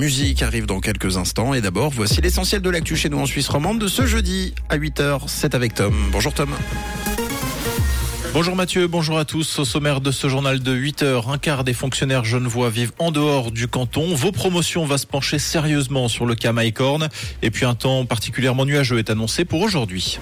Musique arrive dans quelques instants et d'abord voici l'essentiel de l'actu chez nous en Suisse romande de ce jeudi à 8h. C'est avec Tom. Bonjour Tom. Bonjour Mathieu, bonjour à tous. Au sommaire de ce journal de 8 heures, un quart des fonctionnaires genevois vivent en dehors du canton. Vos promotions va se pencher sérieusement sur le cas Maïcorn. Et puis un temps particulièrement nuageux est annoncé pour aujourd'hui.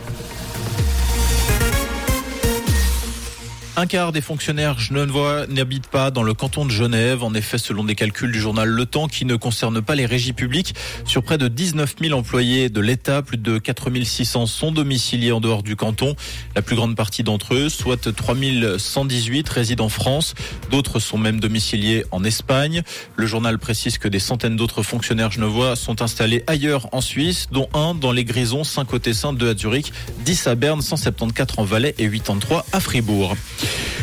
Un quart des fonctionnaires genevois n'habitent pas dans le canton de Genève. En effet, selon des calculs du journal Le Temps qui ne concernent pas les régies publiques, sur près de 19 000 employés de l'État, plus de 4 600 sont domiciliés en dehors du canton. La plus grande partie d'entre eux, soit 3 118, résident en France. D'autres sont même domiciliés en Espagne. Le journal précise que des centaines d'autres fonctionnaires genevois sont installés ailleurs en Suisse, dont un dans les Grisons, 5 au Tessin, 2 à Zurich, 10 à Berne, 174 en Valais et 83 à Fribourg.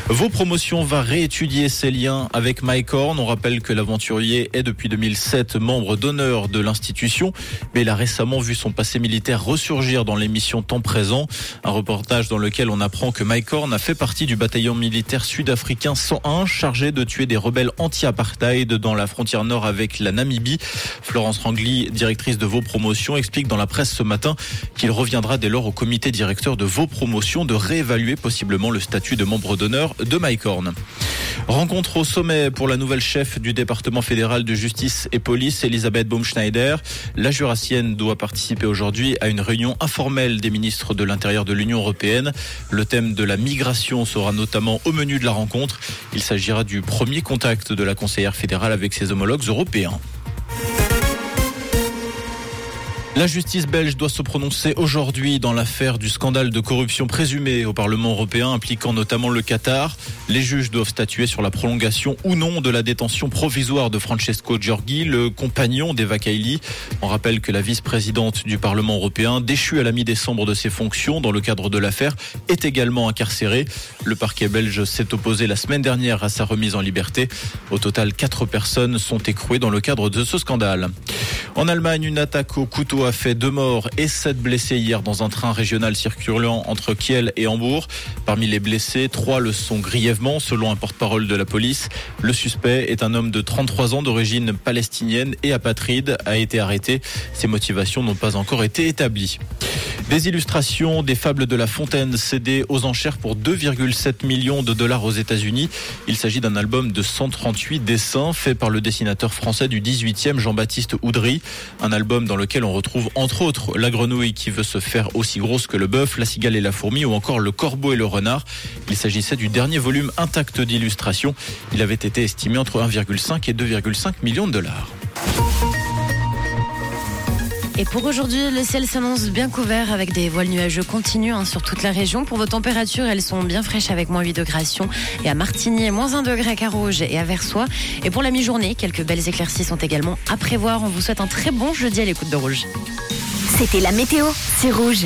Vos promotions va réétudier ses liens avec Mike Horn. On rappelle que l'aventurier est depuis 2007 membre d'honneur de l'institution, mais il a récemment vu son passé militaire ressurgir dans l'émission Temps présent, un reportage dans lequel on apprend que Mike Horn a fait partie du bataillon militaire sud-africain 101 chargé de tuer des rebelles anti-apartheid dans la frontière nord avec la Namibie. Florence Rangli, directrice de Vos promotions, explique dans la presse ce matin qu'il reviendra dès lors au comité directeur de Vos promotions de réévaluer possiblement le statut de membre d'honneur de Mike Horn. Rencontre au sommet pour la nouvelle chef du département fédéral de justice et police, Elisabeth Baumschneider. La jurassienne doit participer aujourd'hui à une réunion informelle des ministres de l'Intérieur de l'Union européenne. Le thème de la migration sera notamment au menu de la rencontre. Il s'agira du premier contact de la conseillère fédérale avec ses homologues européens. La justice belge doit se prononcer aujourd'hui dans l'affaire du scandale de corruption présumé au Parlement européen impliquant notamment le Qatar. Les juges doivent statuer sur la prolongation ou non de la détention provisoire de Francesco Giorgi, le compagnon d'Eva Kaili. On rappelle que la vice-présidente du Parlement européen, déchue à la mi-décembre de ses fonctions dans le cadre de l'affaire, est également incarcérée. Le parquet belge s'est opposé la semaine dernière à sa remise en liberté. Au total, quatre personnes sont écrouées dans le cadre de ce scandale. En Allemagne, une attaque au couteau a fait deux morts et sept blessés hier dans un train régional circulant entre Kiel et Hambourg. Parmi les blessés, trois le sont grièvement, selon un porte-parole de la police. Le suspect est un homme de 33 ans d'origine palestinienne et apatride, a été arrêté. Ses motivations n'ont pas encore été établies. Des illustrations des fables de La Fontaine cédées aux enchères pour 2,7 millions de dollars aux États-Unis. Il s'agit d'un album de 138 dessins fait par le dessinateur français du 18e Jean-Baptiste Oudry. Un album dans lequel on retrouve entre autres la grenouille qui veut se faire aussi grosse que le bœuf, la cigale et la fourmi ou encore le corbeau et le renard. Il s'agissait du dernier volume intact d'illustrations. Il avait été estimé entre 1,5 et 2,5 millions de dollars. Et pour aujourd'hui, le ciel s'annonce bien couvert avec des voiles nuageux continus hein, sur toute la région. Pour vos températures, elles sont bien fraîches avec moins 8 degrés et à Martigny, moins 1 degré à Carouge et à Versoix. Et pour la mi-journée, quelques belles éclaircies sont également à prévoir. On vous souhaite un très bon jeudi à l'écoute de Rouge. C'était la météo, c'est Rouge.